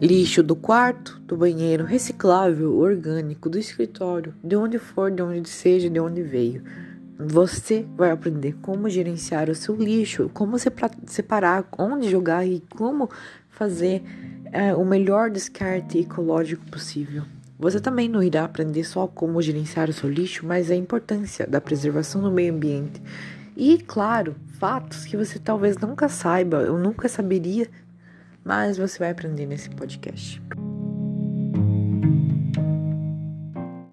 Lixo do quarto, do banheiro, reciclável, orgânico, do escritório, de onde for, de onde seja, de onde veio. Você vai aprender como gerenciar o seu lixo, como separar, onde jogar e como fazer é, o melhor descarte ecológico possível. Você também não irá aprender só como gerenciar o seu lixo, mas a importância da preservação do meio ambiente. E, claro, fatos que você talvez nunca saiba ou nunca saberia, mas você vai aprender nesse podcast.